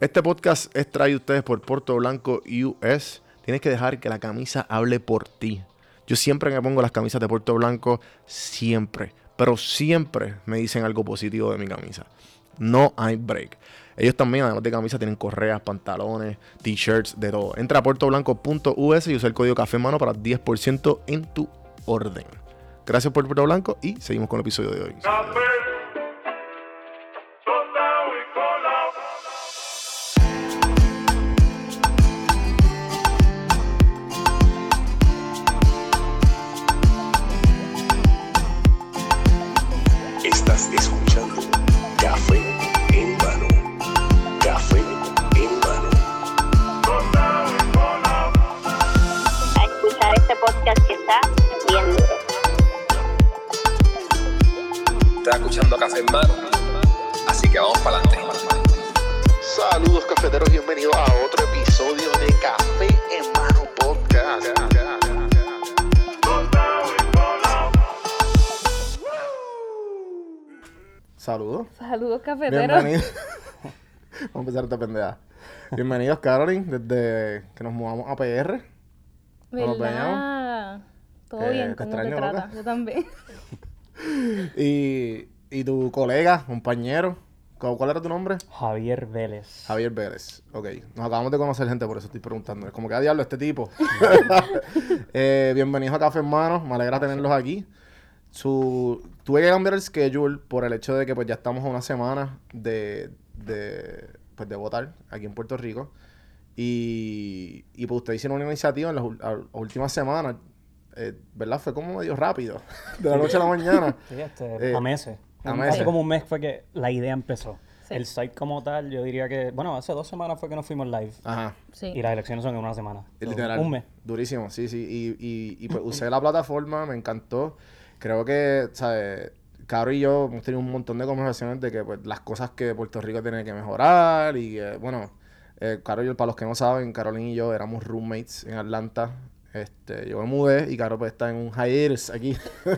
Este podcast es traído ustedes por Puerto Blanco US. Tienes que dejar que la camisa hable por ti. Yo siempre me pongo las camisas de Puerto Blanco, siempre, pero siempre me dicen algo positivo de mi camisa. No hay break. Ellos también, además de camisas, tienen correas, pantalones, t-shirts, de todo. Entra a puertoblanco.us y usa el código café mano para 10% en tu orden. Gracias por Puerto Blanco y seguimos con el episodio de hoy. Café, Bienvenidos. Vamos a empezar esta pendeja. Bienvenidos, Caroline, desde que nos mudamos a PR. ¿No nos ¿Verdad? Todo Eh, bien, te ¿cómo te trata? loca. Yo también. Y, y tu colega, compañero, ¿cu- ¿cuál era tu nombre? Javier Vélez. Javier Vélez. Ok, nos acabamos de conocer gente, por eso estoy preguntando. Es como que a diablo este tipo. Eh, bienvenidos a Café Hermanos, me alegra tenerlos aquí. Su, tuve que cambiar el schedule por el hecho de que pues ya estamos a una semana de, de, pues, de votar aquí en Puerto Rico. Y, y pues ustedes hicieron una iniciativa en las, a- últimas semanas, eh, ¿verdad? Fue como medio rápido, de la noche a la mañana. Sí, este, Eh, a meses. a meses. Hace como un mes fue que la idea empezó. Sí. El site como tal, yo diría que... Bueno, hace dos semanas fue que nos fuimos live. Ajá. Sí. Y las elecciones son en una semana. Literal. Un mes. Durísimo, sí, sí. Y, y, y pues usé la plataforma, me encantó. Creo que, ¿sabes? Caro y yo hemos tenido un montón de conversaciones de que pues, las cosas que Puerto Rico tiene que mejorar. Y eh, bueno, eh, Caro y yo, para los que no saben, Carolina y yo éramos roommates en Atlanta. Este, yo me mudé y Caro pues está en un hiatus aquí.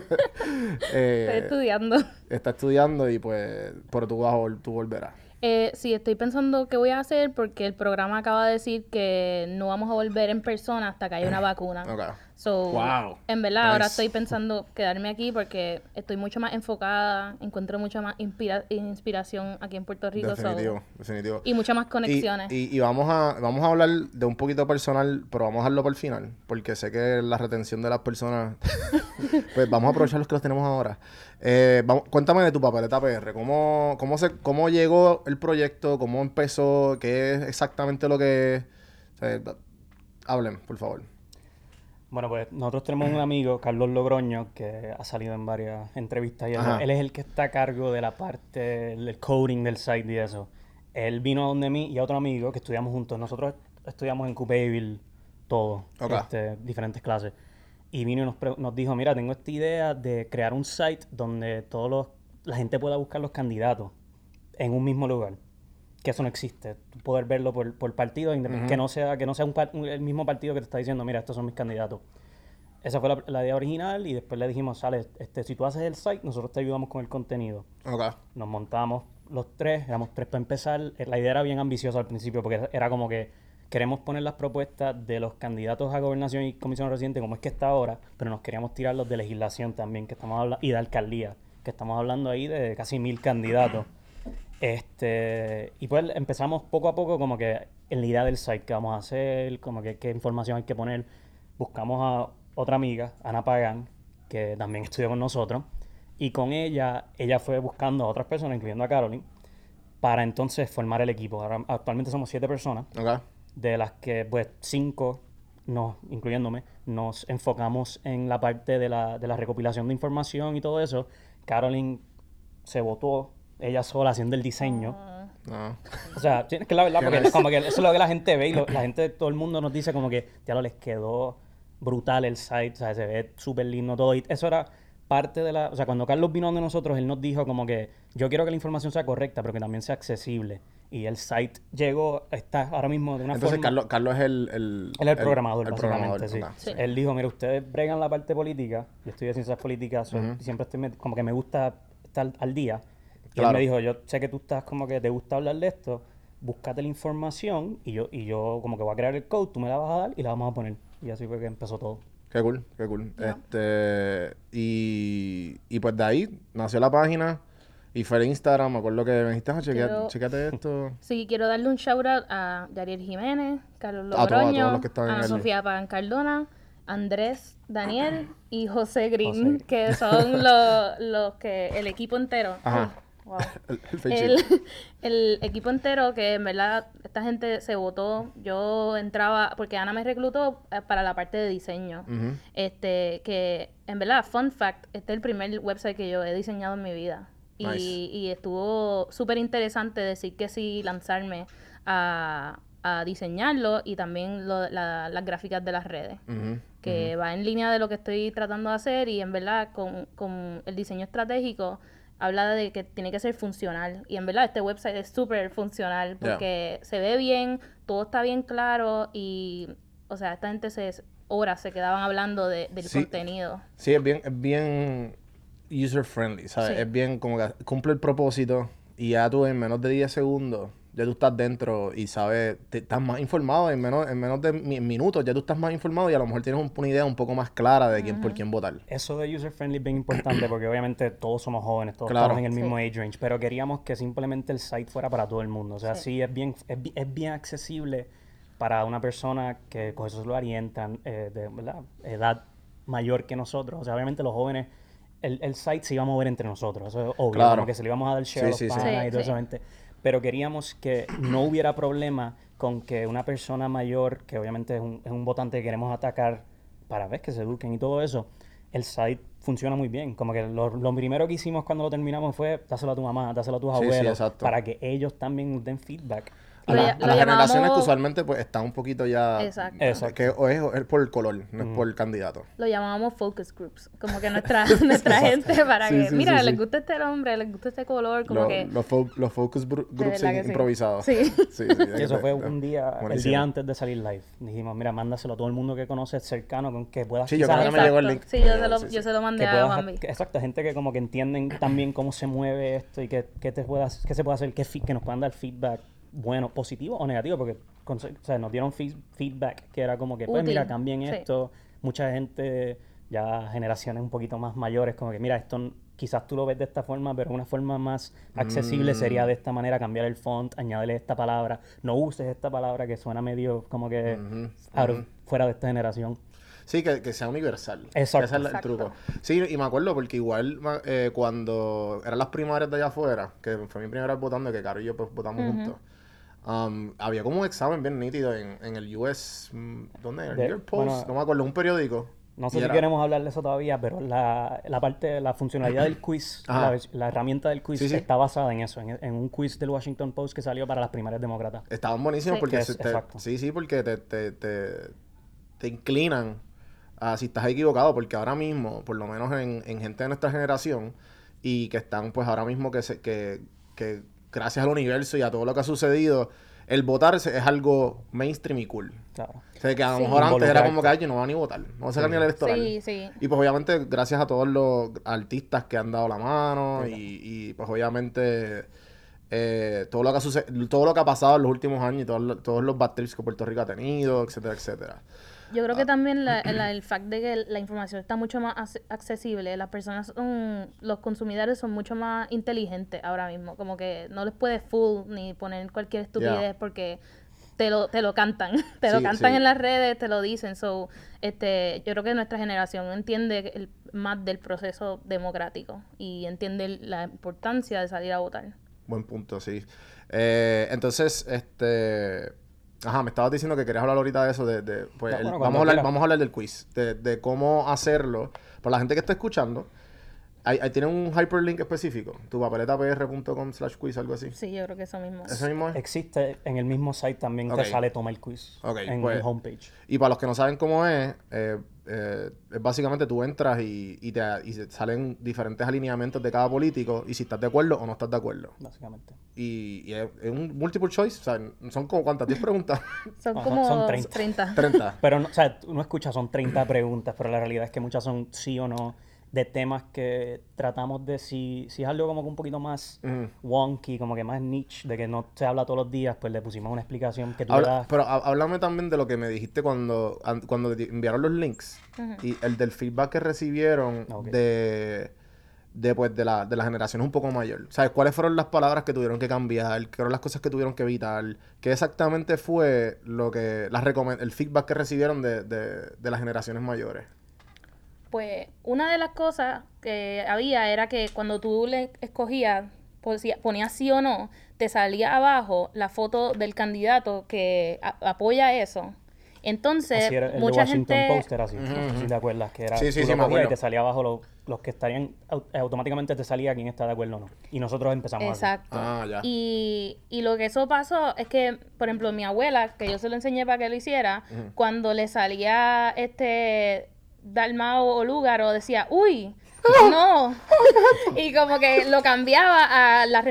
Eh, Estoy estudiando. está estudiando y pues, pero tú, vas tú volverás. Eh, sí, estoy pensando qué voy a hacer porque el programa acaba de decir que no vamos a volver en persona hasta que haya una vacuna. Ok. So, Wow. En verdad, ahora estoy pensando quedarme aquí porque estoy mucho más enfocada, encuentro mucha más inspira- inspiración aquí en Puerto Rico. so- Definitivo, definitivo. y muchas más Y, conexiones. y- y vamos a vamos a hablar de un poquito personal, pero vamos a dejarlo para el final, porque sé que la retención de las personas, pues vamos a aprovechar los que los tenemos ahora. Eh, vamos- cuéntame de tu papeleta PR, ¿cómo, cómo, se, ¿cómo llegó el proyecto? ¿Cómo empezó? ¿Qué es exactamente lo que? O sea, hablen, por favor. Bueno, pues nosotros tenemos un amigo, Carlos Logroño, que ha salido en varias entrevistas y. Ajá. Él es el que está a cargo de la parte del coding del site y eso. Él vino donde mí y a otro amigo que estudiamos juntos. Nosotros estudiamos en Coupeville todo, este, diferentes clases. Y vino y nos, nos dijo, mira, tengo esta idea de crear un site donde todos los, la gente pueda buscar los candidatos en un mismo lugar. Que eso no existe. Tú poder verlo por, por partido, independ- que no sea, que no sea un un- el mismo partido que te está diciendo, mira, estos son mis candidatos. Esa fue la, la idea original y después le dijimos, sale, este, si tú haces el site, nosotros te ayudamos con el contenido. Ok. Nos montamos los tres, éramos tres para empezar. Eh, La idea era bien ambiciosa al principio porque era como que queremos poner las propuestas de los candidatos a gobernación y comisión residente como es que está ahora, pero nos queríamos tirar los de legislación también, que estamos hablando, y de alcaldía, que estamos hablando ahí de casi mil candidatos. Este, y pues empezamos poco a poco como que en la idea del site que vamos a hacer, como que qué información hay que poner. Buscamos a otra amiga, Ana Pagan, que también estudió con nosotros. Y con ella, ella fue buscando a otras personas, incluyendo a Caroline, para entonces formar el equipo. Ahora, actualmente somos siete personas, Ok. De las que pues cinco, nos, incluyéndome, nos enfocamos en la parte de la, de la recopilación de información y todo eso. Caroline se votó ella sola haciendo el diseño. No. O sea, tienes que la verdad, porque como que eso es lo que la gente ve y lo- la gente, todo el mundo nos dice como que ya lo les quedó brutal el site, o sea, se ve súper lindo todo. Y eso era parte de la... O sea, cuando Carlos vino donde nosotros, él nos dijo como que yo quiero que la información sea correcta, pero que también sea accesible. Y el site llegó, está ahora mismo de una Entonces, forma... Carlos, Carlos es el, el, Él es el programador, el básicamente, programador, sí. Él dijo, mira, ustedes bregan la parte política, yo estudié ciencias políticas, so- y siempre estoy como que me gusta estar al día. Y Claro. él me dijo, yo sé que tú estás como que te gusta hablar de esto, búscate la información y yo, y yo como que voy a crear el code, tú me la vas a dar y la vamos a poner. Y así fue que empezó todo. Qué cool, qué cool. Este, y, y pues de ahí nació la página y fue el Instagram. Me acuerdo que me dijiste, ah, chequea- Quiero- chequéate esto. Sí, quiero darle un shout out a Yariel Jiménez, Carlos A todos- a todos Logroño, los que están en Ana el- Sofía Pagan Cardona, Andrés Daniel y José Green, José. que son los, los que, el equipo entero. Ajá. Wow. El, equipo entero que en verdad esta gente se votó. Yo entraba porque Ana me reclutó eh, para la parte de diseño. Este que en verdad fun fact este es el primer website que yo he diseñado en mi vida. Y, Nice. y estuvo súper interesante decir que sí lanzarme a, a diseñarlo y también lo- la- las gráficas de las redes que va en línea de lo que estoy tratando de hacer y en verdad con, con el diseño estratégico habla de que tiene que ser funcional y en verdad este website es súper funcional porque se ve bien, todo está bien claro y o sea, esta gente se horas se quedaban hablando de- del Sí. contenido. Sí, es bien, es bien user friendly, ¿sabes? Sí. Es bien como que cumple el propósito y ya tú en menos de 10 segundos ya tú estás dentro y sabes, te, estás más informado en menos, en menos de mi- minutos, ya tú estás más informado y a lo mejor tienes un- una idea un poco más clara de quién por quién votar. Eso de user friendly es bien importante porque obviamente todos somos jóvenes, todos Claro. estamos en el mismo Sí. age range, pero queríamos que simplemente el site fuera para todo el mundo. O sea, sí, Sí. es, bien, es, bi- es bien accesible para una persona que con eso lo orientan eh, de ¿verdad? edad mayor que nosotros. O sea, obviamente los jóvenes, el, el site se iba a mover entre nosotros, eso es obvio, Claro. como que se le íbamos a dar share a Sí, los sí, sí. y toda sí. esa gente. Pero queríamos que no hubiera problema con que una persona mayor, que obviamente es un, es un votante que queremos atacar para ver que se eduquen y todo eso, el site funciona muy bien. Como que lo, lo primero que hicimos cuando lo terminamos fue dáselo a tu mamá, dáselo a tus Sí, abuelos, para que ellos también den feedback. A, la- las generaciones que llamamos- usualmente pues están un poquito ya... Exacto. Exacto. Que o es, o es por el color, no es por el candidato. Lo llamábamos focus groups, como que nuestra, nuestra gente para Sí, que, sí, mira, sí, les sí. gusta este nombre, les gusta este color, como Lo- que... los, fo- los focus groups improvisados. Sí. Sí, eso fue un día, el día antes de salir live. Dijimos, mira, mándaselo a todo el mundo que conoces cercano, con que puedas Sí, yo quizás creo que me llegó el link. Sí, yo se lo, yo se mandé a puedas- Juanvi. exacto, gente que como que entienden también cómo se mueve esto y que, que te pueda, que se puede hacer, que nos puedan dar feedback bueno, positivo o negativo, porque con- o sea, nos dieron feed- feedback que era como que, pues Útil, mira, cambien sí. esto. Mucha gente, ya generaciones un poquito más mayores, como que, mira, esto quizás tú lo ves de esta forma, pero una forma más accesible Mm. sería de esta manera, cambiar el font, añadirle esta palabra, no uses esta palabra que suena medio como que fuera de esta generación. Sí, que, que sea universal. Exacto. Que ese es el- Exacto. truco. Sí, y me acuerdo porque igual eh, cuando eran las primarias de allá afuera, que fue mi primera vez votando, que Caro y yo pues votamos juntos, um, había como un examen bien nítido en, en el US, mm, ¿dónde? El De- New York Post, bueno, no me acuerdo, un periódico. No sé si era- queremos hablar de eso todavía, pero la, la parte, la funcionalidad del quiz, la, herramienta del quiz Sí, sí. está basada en eso, en, en un quiz del Washington Post que salió para las primarias demócratas. Estaban buenísimos Sí. porque Es- te- sí, sí, porque te, te, te, te inclinan a si estás equivocado, porque ahora mismo, por lo menos en, en gente de nuestra generación, y que están pues ahora mismo que, se, que, que gracias al universo y a todo lo que ha sucedido, el votar es algo mainstream y cool. Claro. O sea, que a lo Sí. mejor antes era como que Involucrarte. "Ay, yo no voy a ni votar, no voy a sacar ni el electoral. Sí, sí. Y pues obviamente gracias a todos los artistas que han dado la mano y, y, pues obviamente eh, todo lo que ha todo lo que ha pasado en los últimos años y todos los, todos los bad trips que Puerto Rico ha tenido, etcétera, etcétera. Yo creo Ah. que también la- la- el fact de que la información está mucho más ac- accesible, las personas son, los consumidores son mucho más inteligentes ahora mismo, como que no les puedes fool ni poner cualquier estupidez Yeah. porque te lo, te lo cantan, te lo cantan sí. en las redes, te lo dicen, so, este, yo creo que nuestra generación entiende el- más del proceso democrático y entiende la importancia de salir a votar. Buen punto, sí. Eh, entonces, este... Ajá, me estabas diciendo que querías hablar ahorita de eso, de... de- pues, No, el- bueno, vamos, a hablar, quieras. vamos a hablar del quiz, de, de cómo hacerlo. Para la gente que está escuchando, ahí, ahí tiene un hyperlink específico, tu papeletapr.com slash quiz, algo así. Sí, yo creo que eso mismo. ¿Eso mismo es? Existe en el mismo site también Ok. te sale toma el quiz Ok, en pues- el homepage. Y para los que no saben cómo es, eh, eh, es básicamente tú entras y, y te, y salen diferentes alineamientos de cada político y si estás de acuerdo o no estás de acuerdo. Básicamente. Y, y es, es un multiple choice, o sea, son como cuántas, 10 preguntas, Son como son 30. 30. 30. Pero, no, o sea, uno escucha son 30 preguntas, pero la realidad es que muchas son sí o no. De temas que tratamos de si, si es algo como que un poquito más wonky, como que más niche, de que no se habla todos los días, pues le pusimos una explicación que tú le Habla- das. pero há- háblame también de lo que me dijiste cuando, an- cuando te enviaron los links y el del feedback que recibieron Ok. de, de, pues, de, la, de la generación un poco mayor. ¿Sabes? ¿Cuáles fueron las palabras que tuvieron que cambiar? ¿Qué fueron las cosas que tuvieron que evitar? ¿Qué exactamente fue lo que las el feedback que recibieron de, de, de las generaciones mayores? Pues una de las cosas que había era que cuando tú le escogías, ponías sí o no, te salía abajo la foto del candidato que a- apoya eso. Entonces, Así era, el de mucha Washington gente... Post era así, no sé si te acuerdas, que era, Sí, sí, sí, y te salía abajo lo- los que estarían, au- automáticamente te salía quién está de acuerdo o no. Y nosotros empezamos así. Exacto. Ah, ya. Y, y lo que eso pasó es que, por ejemplo, mi abuela, que yo se lo enseñé para que lo hiciera, cuando le salía este Dalmao o Lúgaro, decía, uy, no. y como que lo cambiaba a la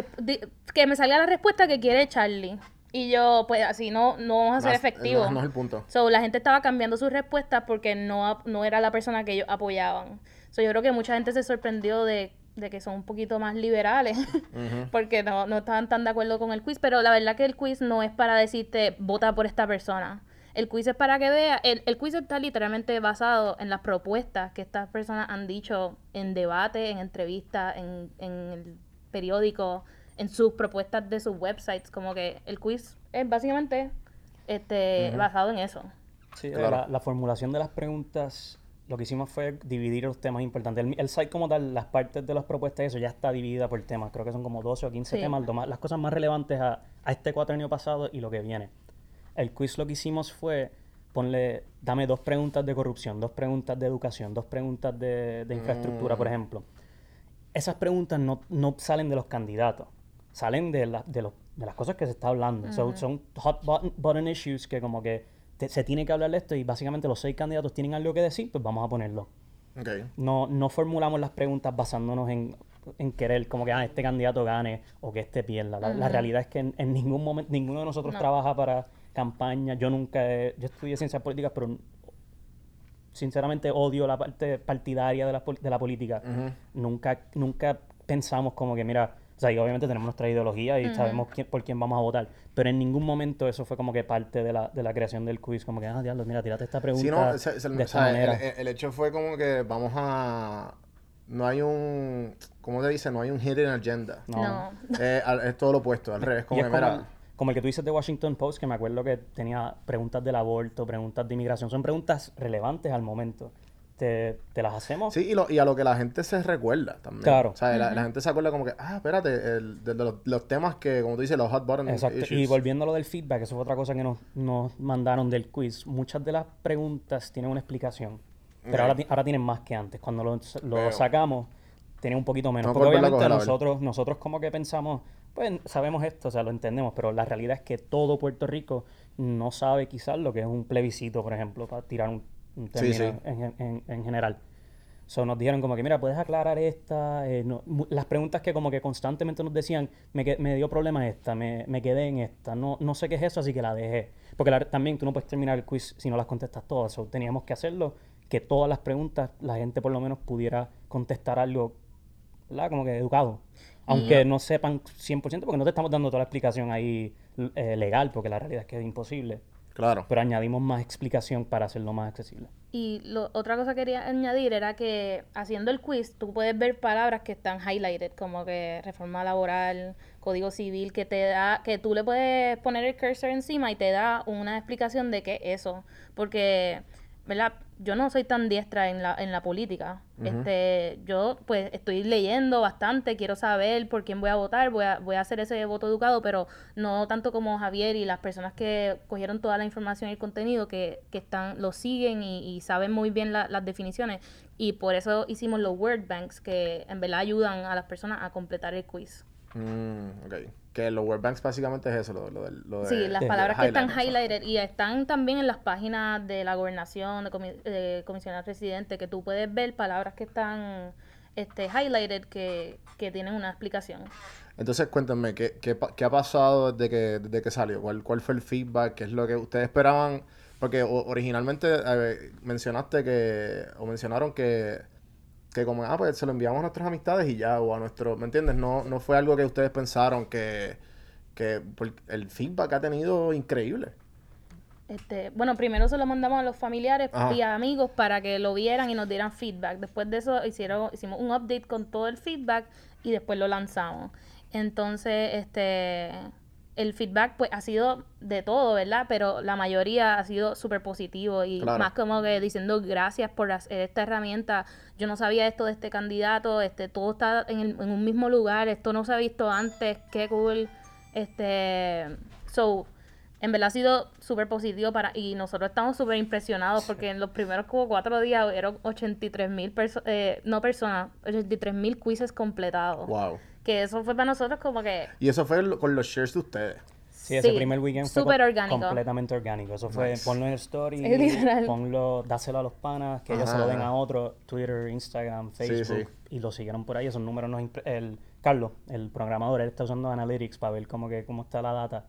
que me salía la respuesta que quiere Charlie. Y yo, pues así no, no vamos a ser efectivos. No, no es el punto. So, la gente estaba cambiando sus respuestas porque no, no era la persona que ellos apoyaban. So, yo creo que mucha gente se sorprendió de, de que son un poquito más liberales porque no, no estaban tan de acuerdo con el quiz. Pero la verdad que el quiz no es para decirte vota por esta persona. El quiz es para que vea. El, el quiz está literalmente basado en las propuestas que estas personas han dicho en debate, en entrevistas, en, en el periódico, en sus propuestas de sus websites. Como que el quiz es básicamente este, basado en eso. Sí, Claro. la, la formulación de las preguntas, lo que hicimos fue dividir los temas importantes. El, el site como tal, las partes de las propuestas, eso ya está dividida por temas. Creo que son como 12 o 15 Sí. temas, las cosas más relevantes a, a este cuatrenio pasado y lo que viene. El quiz lo que hicimos fue ponle, dame dos preguntas de corrupción, dos preguntas de educación, dos preguntas de, de infraestructura, por ejemplo. Esas preguntas no, no salen de los candidatos, salen de, la- de, los- de las cosas que se está hablando. So, son hot button, button issues que como que te- se tiene que hablar de esto y básicamente los seis candidatos tienen algo que decir, pues vamos a ponerlo. No, no formulamos las preguntas basándonos en, en querer como que ah, este candidato gane o que este pierda. La, la realidad es que en, en ningún momento, ninguno de nosotros No. trabaja para campaña. Yo nunca, he- yo estudié ciencias políticas, pero sinceramente odio la parte partidaria de la, de la política. Nunca, nunca pensamos como que, mira, o sea, y obviamente tenemos nuestra ideología y sabemos quién- por quién vamos a votar, pero en ningún momento eso fue como que parte de la, de la creación del quiz, como que, ah, diablo, mira, tírate esta pregunta Sí, no, se- se- de o esta sea, manera. el- el hecho fue como que vamos a... No hay un... ¿Cómo te dice? No hay un hidden agenda. No. No. Eh, al- es todo lo opuesto, al revés. Como es que, como, mira, el, como el que tú dices de Washington Post, que me acuerdo que tenía preguntas del aborto, preguntas de inmigración. Son preguntas relevantes al momento. Te, te las hacemos. Sí, y, lo- y a lo que la gente se recuerda también. Claro. O sea, la, la gente se acuerda como que, ah, espérate, el- de, de los, los temas que, como tú dices, los hot button Exacto. issues. Y volviendo a lo del feedback, eso fue otra cosa que nos, nos mandaron del quiz. Muchas de las preguntas tienen una explicación, pero ahora, ahora tienen más que antes. Cuando lo, sacamos, tienen un poquito menos. No, Porque obviamente nosotros, nosotros como que pensamos, pues sabemos esto, o sea, lo entendemos, pero la realidad es que todo Puerto Rico no sabe quizás lo que es un plebiscito, por ejemplo, para tirar un, un Sí, término sí. En, en- en general. So, nos dijeron como que, mira, puedes aclarar esta. eh, no- las preguntas que como que constantemente nos decían, me, me dio problema esta, me, me quedé en esta, no, no sé qué es eso, así que la dejé. Porque la- también tú no puedes terminar el quiz si no las contestas todas. So, teníamos que hacerlo, que todas las preguntas la gente por lo menos pudiera contestar algo, ¿verdad? Como que educado. Aunque no sepan 100%, porque no te estamos dando toda la explicación ahí eh, legal, porque la realidad es que es imposible. Claro. Pero añadimos más explicación para hacerlo más accesible. Y lo, otra cosa que quería añadir era que haciendo el quiz tú puedes ver palabras que están highlighted, como que reforma laboral, código civil, que te da, que tú le puedes poner el cursor encima y te da una explicación de qué es eso. Porque, ¿verdad? Yo no soy tan diestra en la, en la política. Este, yo pues estoy leyendo bastante, quiero saber por quién voy a votar, voy a, voy a hacer ese voto educado, pero no tanto como Javier y las personas que cogieron toda la información y el contenido que, que están, lo siguen y, y saben muy bien la- las definiciones. Y por eso hicimos los word banks que en verdad ayudan a las personas a completar el quiz. Mm, ok. Que los word banks básicamente es eso, lo, lo lo de... Sí, las palabras que están highlighted y están también en las páginas de la gobernación, de, comi- de comisionado residente, que tú puedes ver palabras que están este, highlighted que, que tienen una explicación. Entonces, cuéntenme, ¿qué, qué, qué ha pasado desde que, desde que salió? ¿Cuál, ¿Cuál fue el feedback? ¿Qué es lo que ustedes esperaban? Porque o- originalmente eh, mencionaste que, o mencionaron que que como, ah, pues se lo enviamos a nuestras amistades y ya, o a nuestro, ¿me entiendes? No, no fue algo que ustedes pensaron que, que el feedback ha tenido increíble. Este, bueno, primero se lo mandamos a los familiares Ajá. y a amigos para que lo vieran y nos dieran feedback. Después de eso hicieron, hicimos un update con todo el feedback y después lo lanzamos. Entonces, este, el feedback pues ha sido de todo, ¿verdad? Pero la mayoría ha sido súper positivo y Claro. más como que diciendo gracias por hacer esta herramienta. Yo no sabía esto de este candidato, este, todo está en, el- en un mismo lugar, esto no se ha visto antes, qué cool. Este, so, en verdad ha sido súper positivo para y nosotros estamos súper impresionados porque en los primeros como cuatro días eran 83 mil personas, no personas, 83 mil quizzes completados. Wow. Que eso fue para nosotros como que Y eso fue lo- con los shares de ustedes. Sí, ese Sí, primer weekend fue súper co- orgánico. completamente orgánico. Eso fue, Nice. ponlo en el story, Es literal. ponlo, dáselo a los panas, que ellos se lo Ajá. den a otros, Twitter, Instagram, Sí, Facebook, sí. y lo siguieron por ahí. Esos números nos... El, Carlos, el programador, él está usando Analytics para ver cómo, que, cómo está la data.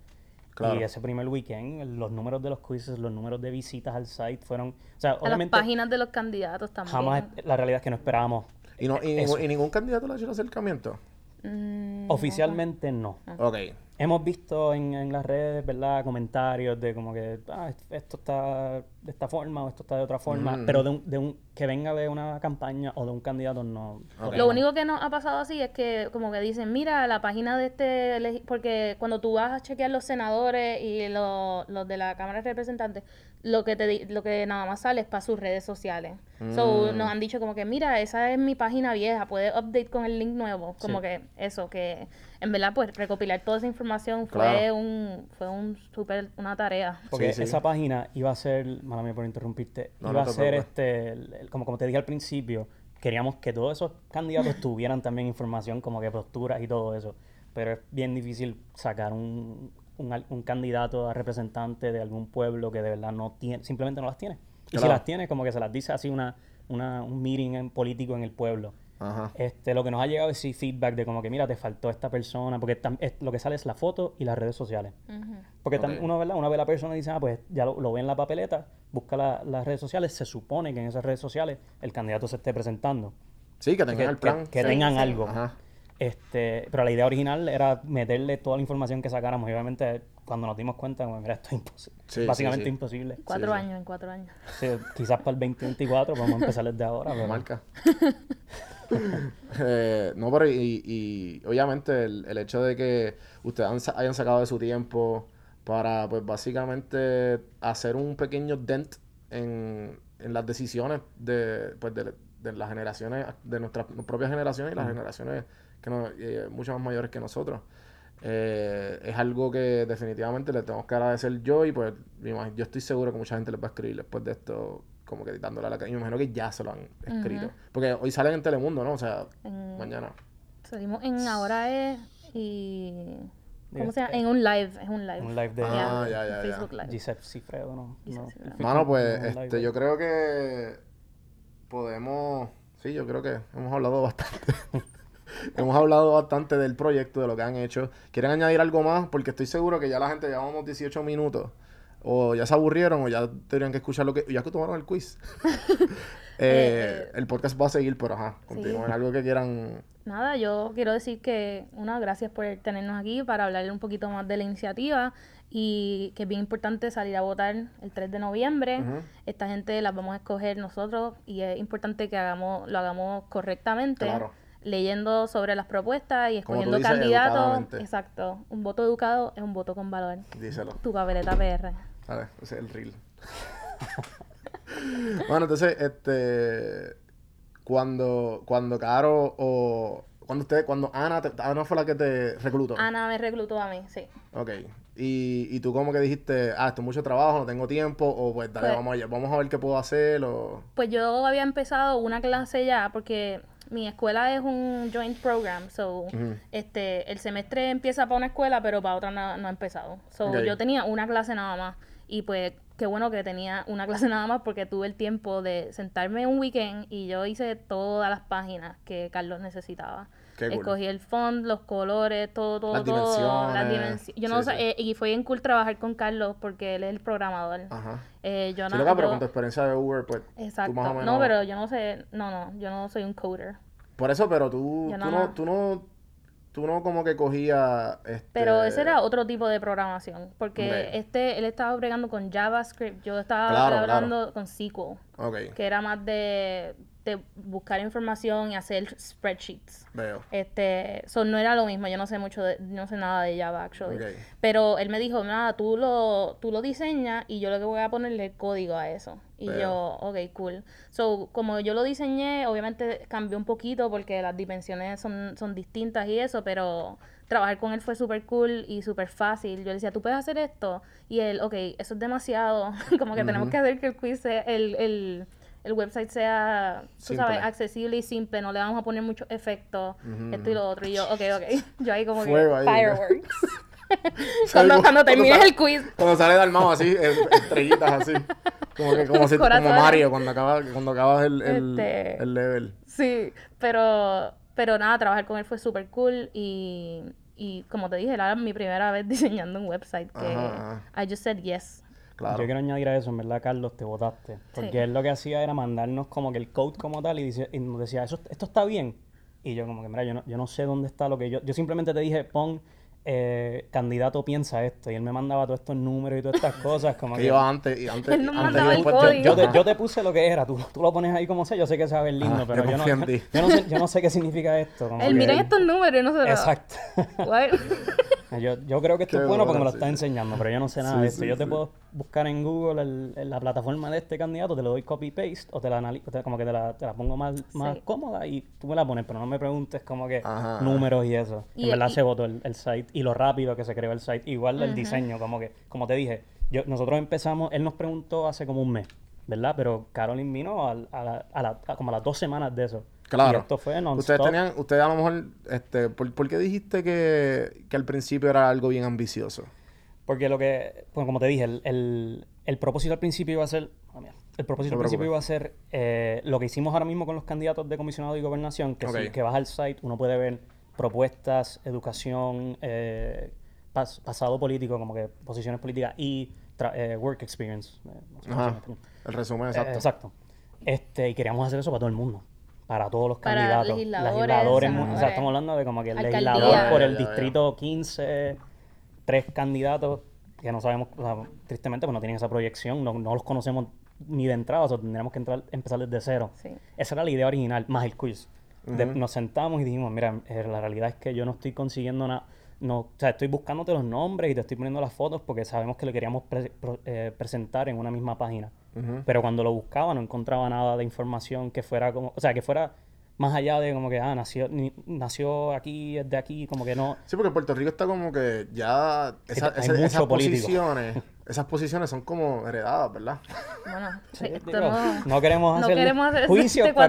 Claro. Y ese primer weekend, los números de los quizzes, los números de visitas al site fueron... O sea, a las páginas de los candidatos también. jamás... La realidad es que no esperábamos. Y, no, y, y ningún candidato le ha hecho el acercamiento. Mm, Oficialmente no. Ok. Hemos visto en, en las redes, ¿verdad? Comentarios de como que ah, est- esto está de esta forma o esto está de otra forma, Mm. pero de un, de un que venga de una campaña o de un candidato no. Lo único que nos ha pasado así es que como que dicen, mira, la página de este, porque cuando tú vas a chequear los senadores y lo- los de la Cámara de Representantes, lo que te di- lo que nada más sale es para sus redes sociales. So, Mm. nos han dicho como que, mira, esa es mi página vieja, puedes update con el link nuevo. Como Sí. que eso, que en verdad pues recopilar toda esa información fue Claro. un, fue un súper, una tarea. Porque Sí, sí. esa página iba a ser, mala mía por interrumpirte, No, iba no a ser este, el- el- como, como te dije al principio, queríamos que todos esos candidatos tuvieran también información como que posturas y todo eso, pero es bien difícil sacar un, un, candidato a representante de algún pueblo que de verdad no tiene, simplemente no las tiene. Y si las tiene, como que se las dice así una, una, un meeting en- político en el pueblo. Ajá. Este, lo que nos ha llegado es sí, feedback de como que, mira, te faltó esta persona, porque es- lo que sale es la foto y las redes sociales. Porque tam- Ok. uno, ¿verdad? Uno ve a la persona y dice, ah, pues ya lo, lo ve en la papeleta, busca la- las redes sociales, se supone que en esas redes sociales el candidato se esté presentando. Sí, que tengan Que, el que- plan. que Sí, tengan sí. algo. Ajá. Este, pero la idea original era meterle toda la información que sacáramos. Y obviamente, cuando nos dimos cuenta, bueno, mira, esto es imposible. Sí, Básicamente sí. imposible. Cuatro sí. años, en cuatro años. Sí, quizás para el 2024 podemos empezar desde ahora. Pero... Marca. Eh, no, pero y, y obviamente el, el hecho de que ustedes han hayan sacado de su tiempo para, pues básicamente hacer un pequeño dent en, en las decisiones de, pues, de, de las generaciones, de nuestras propias generaciones y las generaciones que no, eh, mucho más mayores que nosotros. Eh, es algo que definitivamente le tenemos que agradecer yo y pues yo estoy seguro que mucha gente les va a escribir después de esto como que dándole a la cara. Y me imagino que ya se lo han escrito. Porque hoy salen en Telemundo, ¿no? O sea, En- mañana. Salimos en Ahora es y... ¿Cómo se llama? En un live, es un live. Un live de Ah, ya, ya, ya. Facebook Live. Giselle Cifredo, ¿no? Giselle no, Cifredo. el Mano, pues no, este, yo creo que podemos... Sí, yo creo que hemos hablado bastante. hemos hablado bastante del proyecto, de lo que han hecho. ¿Quieren añadir algo más? Porque estoy seguro que ya la gente llevamos 18 minutos. O ya se aburrieron o ya tendrían que escuchar lo que... Ya que tomaron el quiz. Eh, el podcast va a seguir, pero ajá. Continúen. Algo que quieran... Nada, yo quiero decir que, una, gracias por tenernos aquí para hablarle un poquito más de la iniciativa y que es bien importante salir a votar el 3 de noviembre. Esta gente las vamos a escoger nosotros y es importante que hagamos lo hagamos correctamente. Claro. Leyendo sobre las propuestas y escogiendo dices, candidatos. Exacto. Un voto educado es un voto con valor. Díselo. Tu papeleta PR. Vale, ese es el reel. bueno, entonces, este. Cuando, cuando Caro o. Cuando usted, cuando Ana, te- Ana fue la que te reclutó. Ana me reclutó a mí, sí. Ok. Y, y tú como que dijiste, ah, esto es mucho trabajo, no tengo tiempo, o pues dale, Pues- vamos allá, vamos a ver qué puedo hacer, o... Pues yo había empezado una clase ya porque mi escuela es un joint program, so este el semestre empieza para una escuela, pero para otra no, no ha empezado. So yo tenía una clase nada más y pues qué bueno que tenía una clase nada más porque tuve el tiempo de sentarme un weekend y yo hice todas las páginas que Carlos necesitaba. Qué cool. Escogí el font, los colores, todo, todo, Las todo. Las dimensiones. dimensiones. Yo no Sí, eh, y fue bien cool trabajar con Carlos porque él es el programador. Ajá. Eh, yo Sí, no, loca, pero con tu experiencia de Uber, pues. tú Exacto. más o menos- No, pero yo no sé, no, no, yo no soy un coder. Por eso, pero tú, tú no- no, tú no, tú no como que cogías. Este... Pero ese era otro tipo de programación, porque este, él estaba bregando con JavaScript, yo estaba Claro, hablando con SQL, Ok, que era más de, de buscar información y hacer spreadsheets. veo. Este, so no era lo mismo, yo no sé mucho de, no sé nada de Java actually. Ok. Pero él me dijo, nada, tú lo, tú lo diseñas y yo lo que voy a ponerle el código a eso. Y Veo. yo, ok, cool. So, como yo lo diseñé, obviamente cambió un poquito porque las dimensiones son, son distintas y eso, pero trabajar con él fue súper cool y súper fácil. Yo le decía, ¿tú puedes hacer esto? Y él, ok, eso es demasiado. como que tenemos que hacer que el quiz sea, el, el, el website sea, tú sabes, accesible y simple. No le vamos a poner muchos efectos, esto y lo otro. Y yo, ok, ok. Yo ahí como Fuego que, fireworks. ¿Sabes cuando, cuando termines el quiz. Cuando sale de armado así, estrellitas así. Como que como, si, como. Mario cuando acabas cuando acabas el, el, Este- el level. Sí, pero, pero nada, trabajar con él fue súper cool y, y como te dije, era mi primera vez diseñando un website que Ajá, I just said yes. Claro. Yo quiero añadir a eso, en verdad, Carlos, te votaste. Porque Sí. él lo que hacía era mandarnos como que el code como tal y, dice- y nos decía, ¿Eso, esto está bien. Y yo como que, mira, yo no, yo no sé dónde está lo que yo... Yo simplemente te dije, pon, eh, candidato piensa esto. Y él me mandaba todos estos números y todas estas cosas. Como Que que, yo antes y antes, Él antes después código. yo, te, yo te puse lo que era, tú, tú lo pones ahí como sé, yo sé que se va a ver lindo, pero yo yo no, yo, no sé, yo no sé qué significa esto. como Él, miren estos números y no se lo... Exacto. Yo, yo creo que esto Qué es bueno porque me lo sí. enseñando, pero yo no sé nada Sí, de esto. sí, yo te sí. puedo buscar en Google el- el- la plataforma de este candidato, te lo doy copy-paste o te la anali- o te- como que te la, te la pongo más, más Sí. cómoda y tú me la pones, pero no me preguntes como que Ajá. números y eso. Y- en verdad y- se votó el, el site y lo rápido que se creó el site. Igual el diseño, como que, como te dije, yo, nosotros empezamos, él nos preguntó hace como un mes, ¿verdad? Pero Carolyn vino al- a, la- a la- a como a las dos semanas de eso. Claro. Y esto fue Ustedes tenían, ustedes a lo mejor, este, ¿por, por qué dijiste que, que al principio era algo bien ambicioso? Porque lo que, bueno, como te dije, el, el- el propósito al principio iba a ser, oh, mira, el propósito No al principio iba a ser eh, lo que hicimos ahora mismo con los candidatos de comisionado y gobernación, que si que vas al site uno puede ver propuestas, educación, eh, pas- pasado político, como que posiciones políticas y tra- eh, work experience. eh, no Ajá. El resumen Eh, exacto. exacto. Este, y queríamos hacer eso para todo el mundo. Para todos los Para candidatos. legisladores, legisladores, o sea, estamos hablando de como que el legislador por el distrito 15, tres candidatos que no sabemos, o sea, tristemente, pues no tienen esa proyección, no, no los conocemos ni de entrada, o sea, tendríamos que entrar, empezar desde cero. Sí. Esa era la idea original, más el quiz. De- nos sentamos y dijimos, mira, eh, la realidad es que yo no estoy consiguiendo nada, no, o sea, estoy buscándote los nombres y te estoy poniendo las fotos porque sabemos que lo queríamos pre- pro- eh, presentar en una misma página. Pero cuando lo buscaba no encontraba nada de información que fuera como, o sea, que fuera más allá de como que, ah, nació, ni- nació aquí, es de aquí, como que no. Sí, porque Puerto Rico está como que ya esa- esas político. posiciones, esas posiciones son como heredadas, ¿verdad? Bueno, sí, Digo, estamos- no queremos no hacer queremos hacer juicios, este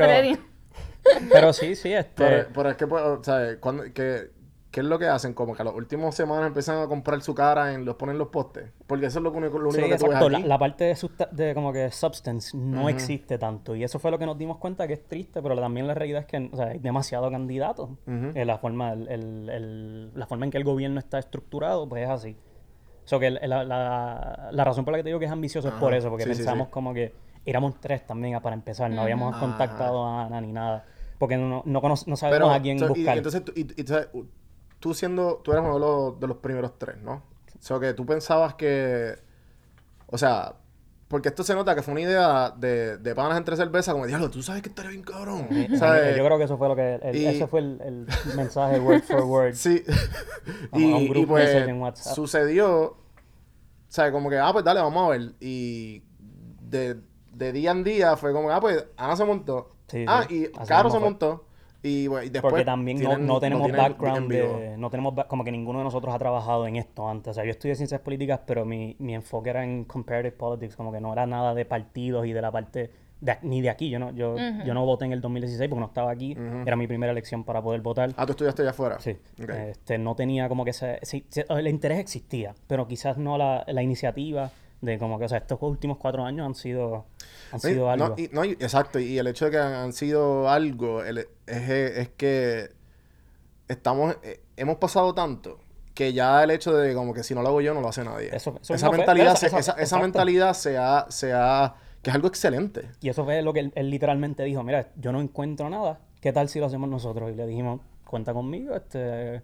pero, sí, sí, este, Pero, pero es que, pues, o sea, cuando, que, ¿qué es lo que hacen? Como que a las últimas semanas empiezan a comprar su cara en los ponen los postes. Porque eso es lo único, lo Sí, único que tú ves exacto. La, aquí. la parte de, como que substance no existe tanto. Y eso fue lo que nos dimos cuenta que es triste, pero también la realidad es que o sea, hay demasiado candidatos. Eh, la, forma, el- el- el- la forma en que el gobierno está estructurado, pues es así. So que el- la, la- la razón por la que te digo que es ambicioso es por eso, porque Sí, pensamos sí. como que éramos tres también para empezar, no habíamos Ajá. contactado a Ana ni nada. Porque no, no, no sabemos Pero, a quién so- y- buscar. entonces, tú, y- y, tú siendo, tú eres uno de los, de los primeros tres, ¿no? O sea, que tú pensabas que, o sea, porque esto se nota que fue una idea de, de panas entre cerveza, como, diablo, tú sabes que estaría bien cabrón. ¿Sabes? Yo creo que eso fue lo que. el- y- ese fue el, el mensaje word for word. Sí. a un y, y pues en WhatsApp. sucedió, ¿sabes? Como que, ah, pues dale, vamos a ver. Y de, de día en día fue como, ah, pues Ana se montó. Sí, ah, sí. y Así Caro se fue. montó. Y, bueno, y después Porque también no- tienen- no, tenemos background de, no tenemos como que ninguno de nosotros ha trabajado en esto antes. O sea, yo estudié ciencias políticas, pero mi, mi enfoque era en comparative politics, como que no era nada de partidos y de la parte de, ni de aquí. Yo no, yo, yo no voté en el 2016 porque no estaba aquí. Era mi primera elección para poder votar. Ah, tú estudiaste allá afuera. Sí. Este, no tenía como que ese, ese- ese- el interés existía, pero quizás no la, la iniciativa de como que, o sea, estos últimos cuatro años han sido, han No, sido algo. no, y- no, exacto, y el hecho de que han, han sido algo el- es, es que estamos, eh, hemos pasado tanto que ya el hecho de como que si no lo hago yo, no lo hace nadie. Eso- eso esa mismo fue- mentalidad, esa- esa- esa, mentalidad se ha, se ha, que es algo excelente. Y eso fue lo que él, él literalmente dijo, mira, yo no encuentro nada, ¿qué tal si lo hacemos nosotros? Y le dijimos, cuenta conmigo, este...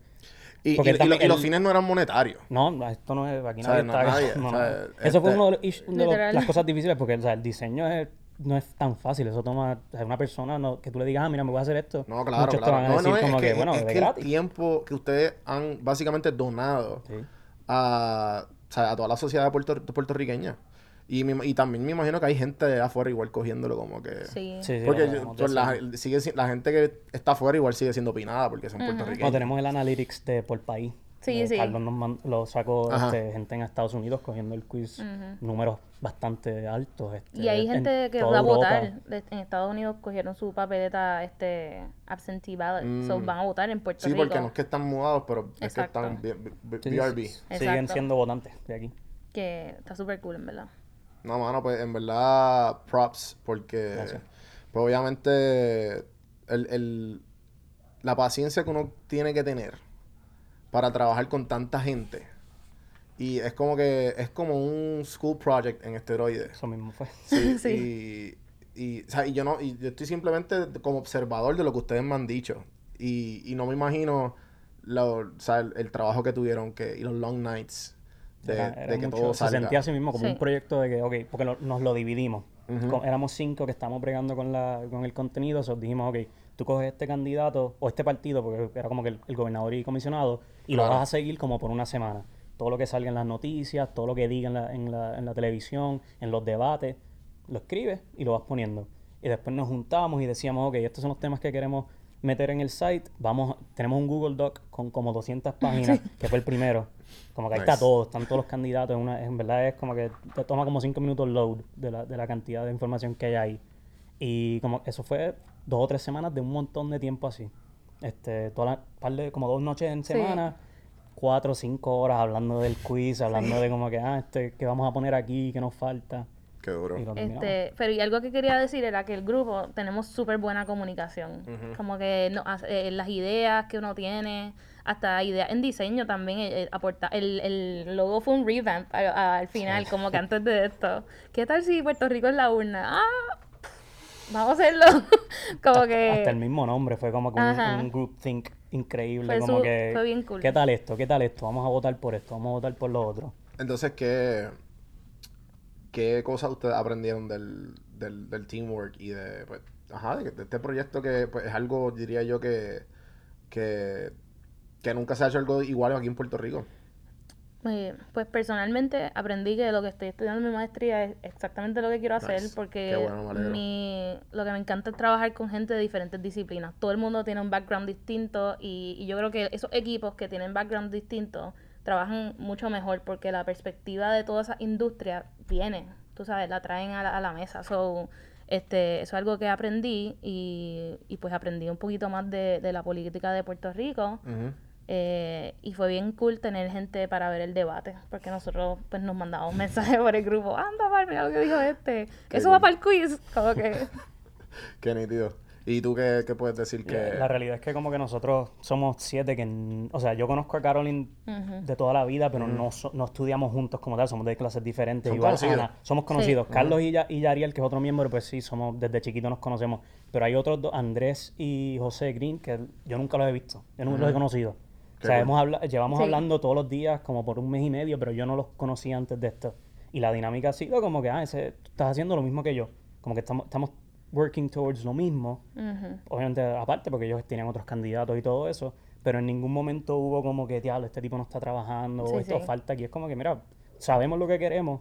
Y, Porque y- él y también- lo- y los fines no eran monetarios. No, esto no es, aquí O sea, nadie no, está... nadie, no, o no. sea, Eso fue este- una de, los issues- de los- Literal. las cosas difíciles porque o sea, el diseño es- no es tan fácil, eso toma, o sea, una persona no, que tú le digas, ah, mira, me voy a hacer esto. No, claro, Muchos te claro. van a No, decir no, es como que, que, bueno, es que el tiempo que ustedes han básicamente donado Sí. a, o sea, a toda la sociedad puerto- puertorriqueña. Y, me- y también me imagino que hay gente de afuera igual cogiéndolo como que... Sí. Sí, sí, Porque yo- pues, la, sigue, si- la gente que está afuera igual sigue siendo opinada porque son No, puertorriqueños. tenemos el analytics de por país. Sí, Eh, sí. Carlos nos man- lo sacó este, gente en Estados Unidos cogiendo el quiz, números bastante altos. este, Y hay en gente que va a votar. De- En Estados Unidos cogieron su papeleta este absentee ballot. So van a votar en Puerto Mm. Sí, Rico. porque no es que están mudados, pero es que están B- B- B- Sí, sí, BRB. sí, Siguen siendo votantes de aquí. Que está súper cool, en verdad. No, mano, pues en verdad, props, porque Gracias. pues obviamente el, el- la paciencia que uno tiene que tener para trabajar con tanta gente. Y es como que es como un school project en esteroides. Eso mismo fue. Sí, Sí. Y, y, o sea, y yo no, y yo estoy simplemente como observador de lo que ustedes me han dicho. Y, y no me imagino lo- o sea, el, el trabajo que tuvieron que, y los long nights de, Era- de era que mucho- todo se salga. sentía así mismo como Sí. un proyecto de que, ok, porque lo- nos lo dividimos. Éramos cinco que estábamos bregando con, la, con el contenido, so dijimos, ok, tú coges este candidato o este partido, porque era como que el, el gobernador y comisionado, y Claro. lo vas a seguir como por una semana. Todo lo que salga en las noticias, todo lo que diga en la, en la, en la televisión, en los debates, lo escribes y lo vas poniendo. Y después nos juntamos y decíamos, ok, estos son los temas que queremos meter en el site. Vamos, tenemos un Google Doc con como 200 páginas, que fue el primero. Como que ahí está Nice. todo, están todos los candidatos. En, una, en verdad es como que te toma como 5 minutos load de la, de la cantidad de información que hay ahí. Y como eso fue dos o tres semanas de un montón de tiempo así. Este, toda la, par de, como dos noches en Sí. semana, cuatro o cinco horas hablando del quiz, hablando de como que, ah, este, que vamos a poner aquí, que nos falta. Qué duro. Este, pero y algo que quería decir era que el grupo tenemos súper buena comunicación. Como que no, eh, las ideas que uno tiene, hasta ideas en diseño también eh, eh, aporta. El, el logo fue un revamp al final, como que antes de esto. ¿Qué tal si Puerto Rico es la urna? Ah, vamos a hacerlo. como que... Hasta el mismo nombre, fue como que un, un group think increíble. Fue como su- que, fue bien cool. ¿qué tal esto? ¿Qué tal esto? Vamos a votar por esto, vamos a votar por lo otro. Entonces, ¿qué, qué cosas ustedes aprendieron del, del, del teamwork y de, pues, ajá, de, de este proyecto que pues, es algo, diría yo, que, que, que nunca se ha hecho algo igual aquí en Puerto Rico? Eh, pues personalmente aprendí que lo que estoy estudiando en mi maestría es exactamente lo que quiero hacer Nice. porque bueno, mi, lo que me encanta es trabajar con gente de diferentes disciplinas. Todo el mundo tiene un background distinto y, y yo creo que esos equipos que tienen background distintos trabajan mucho mejor porque la perspectiva de toda esa industria viene, tú sabes, la traen a la, a la mesa. So, este, eso es algo que aprendí y, y pues aprendí un poquito más de, de la política de Puerto Rico. Eh, y fue bien cool tener gente para ver el debate, porque nosotros pues nos mandábamos mensajes por el grupo, anda, Bar, mira lo que dijo este, Qué eso va para el quiz, como que... Qué nítido. ¿Y tú qué, qué puedes decir que...? La realidad es que como que nosotros somos siete que... O sea, yo conozco a Caroline de toda la vida, pero no, so- no estudiamos juntos como tal, somos de clases diferentes. Igual conocidos. Ana, somos conocidos. Carlos y, Ya- y Yariel, que es otro miembro, pues sí, somos desde chiquitos nos conocemos. Pero hay otros dos, Andrés y José Green, que yo nunca los he visto, yo nunca los he conocido. Qué o sea, hemos habla- llevamos Sí. hablando todos los días como por un mes y medio, pero yo no los conocía antes de esto. Y la dinámica ha sido como que, ah, ese, tú estás haciendo lo mismo que yo. Como que estamos, estamos working towards lo mismo. Ujú. Obviamente, aparte, porque ellos tenían otros candidatos y todo eso, pero en ningún momento hubo como que, diablo, este tipo no está trabajando, Sí, o esto sí. falta aquí. Es como que, mira, sabemos lo que queremos.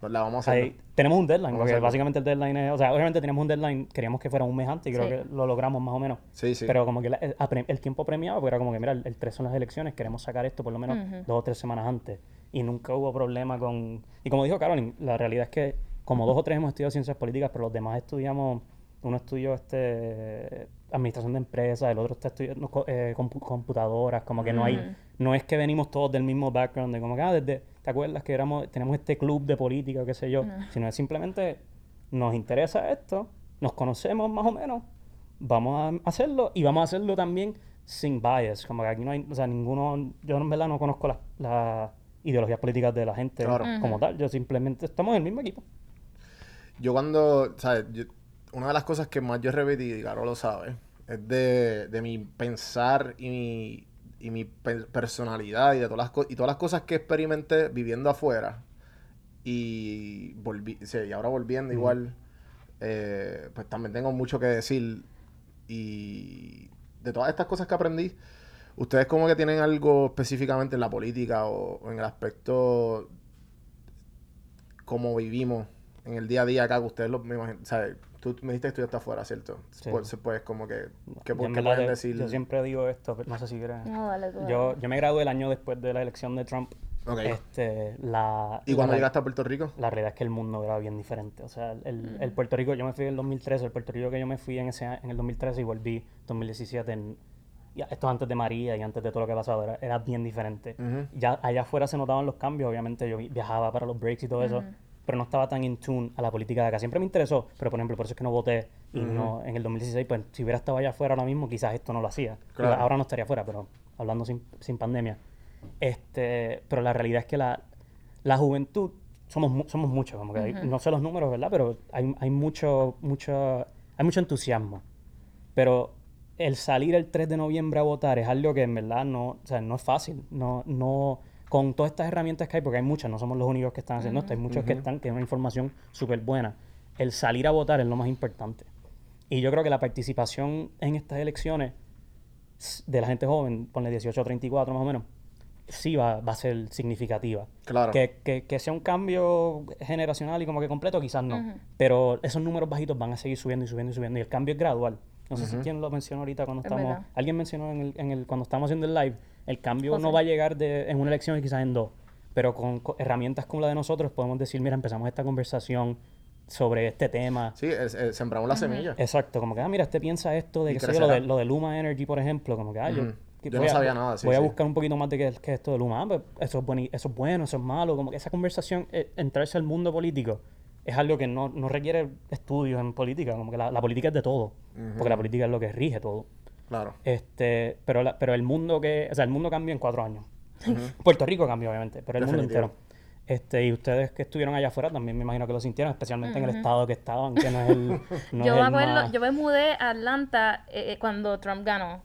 Pues la vamos a hacer. Ahí- tenemos un deadline, Vamos porque hacerlo. básicamente el deadline es, o sea, obviamente teníamos un deadline, queríamos que fuera un mes antes y creo Sí. que lo logramos más o menos. Sí, sí. Pero como que la- el, el tiempo premiado, era como que, mira, el, el 3 son las elecciones, queremos sacar esto por lo menos dos o tres semanas antes. Y nunca hubo problema con... Y como dijo Caroline, la realidad es que como dos o tres hemos estudiado ciencias políticas, pero los demás estudiamos, uno estudió este administración de empresas, el otro está estudiando eh, compu- computadoras, como que no hay. No es que venimos todos del mismo background, de como que, ah, desde, ¿te acuerdas que éramos, tenemos este club de política o qué sé yo? Sino es simplemente, nos interesa esto, nos conocemos más o menos, vamos a hacerlo y vamos a hacerlo también sin bias, como que aquí no hay, o sea, ninguno, yo en verdad no conozco las ideologías políticas de la gente Claro. como tal, yo simplemente estamos en el mismo equipo. Yo cuando, ¿sabes? Yo- una de las cosas que más yo he repetido, y Caro lo sabe, es de, de mi pensar y mi, y mi pe- personalidad y de todas las, y todas las cosas que experimenté viviendo afuera. Y, volví, sí, y ahora volviendo igual, eh, pues también tengo mucho que decir. Y de todas estas cosas que aprendí, ¿ustedes como que tienen algo específicamente en la política o, o en el aspecto como vivimos en el día a día acá, que ustedes lo me imagino, ¿sabes? Tú me dijiste que estudiaste afuera, ¿cierto? Sí. Pues, pues como que, ¿qué, Yo pu- en qué pueden decir? Yo siempre digo esto, pero no sé si quieres. No, dale tú, Yo, dale. yo me gradué el año después de la elección de Trump. Ok. Este, la, ¿Y cuando la- llegaste a Puerto Rico? La realidad es que el mundo era bien diferente. O sea, el, Mm. el Puerto Rico, yo me fui en el 2013, el Puerto Rico que yo me fui en, ese, en el 2013 y volví en 2017, en, ya, esto antes de María y antes de todo lo que ha pasado, era, era bien diferente. Ya allá afuera se notaban los cambios, obviamente yo vi- viajaba para los breaks y todo eso, pero no estaba tan in tune a la política de acá. Siempre me interesó, pero por ejemplo, por eso es que no voté y no, en el 2016, pues si hubiera estado allá afuera ahora mismo, quizás esto no lo hacía. Claro. Ahora no estaría afuera, pero hablando sin, sin pandemia. Este, pero la realidad es que la, la juventud somos, somos muchos, como que hay- no sé los números, ¿verdad? Pero hay, hay mucho, mucho, hay mucho entusiasmo. Pero el salir el 3 de noviembre a votar es algo que en verdad no, o sea, no es fácil. No, no, con todas estas herramientas que hay, porque hay muchas, no somos los únicos que están haciendo esto, hay muchos que están, que es una información súper buena. El salir a votar es lo más importante. Y yo creo que la participación en estas elecciones de la gente joven, ponle 18 a 34 más o menos, sí va, va a ser significativa. Claro. Que, que, que sea un cambio generacional y como que completo, quizás no. Pero esos números bajitos van a seguir subiendo y subiendo y subiendo. Y el cambio es gradual. No sé si quién lo mencionó ahorita cuando Es estamos... verdad. Alguien mencionó en el, en el, cuando estábamos haciendo el live, el cambio José. no va a llegar de, en una elección y quizás en dos. Pero con, co- herramientas como la de nosotros podemos decir, mira, empezamos esta conversación sobre este tema. Sí, es- es- sembramos la semilla. Exacto, como que, ah, mira, este piensa esto de que yo, lo de, lo de Luma Energy, por ejemplo, como que, ah, yo, Ujú. que Yo no voy a- sabía nada, sí, voy a sí. buscar un poquito más de qué, es esto de Luma. Ah, pues, eso es, bueno, eso es bueno, eso es malo, como que esa conversación, eh, entrarse al mundo político, es algo que no, no requiere estudios en política, como que la, la política es de todo, porque la política es lo que rige todo. Claro. Este, pero, la- pero el mundo que, o sea, el mundo cambió en cuatro años. Puerto Rico cambió, obviamente, pero el mundo entero. Este, y ustedes que estuvieron allá afuera también me imagino que lo sintieron, especialmente en el estado que estaban, que no es el, no yo es me el acuerdo, más- yo me mudé a Atlanta eh, eh, cuando Trump ganó.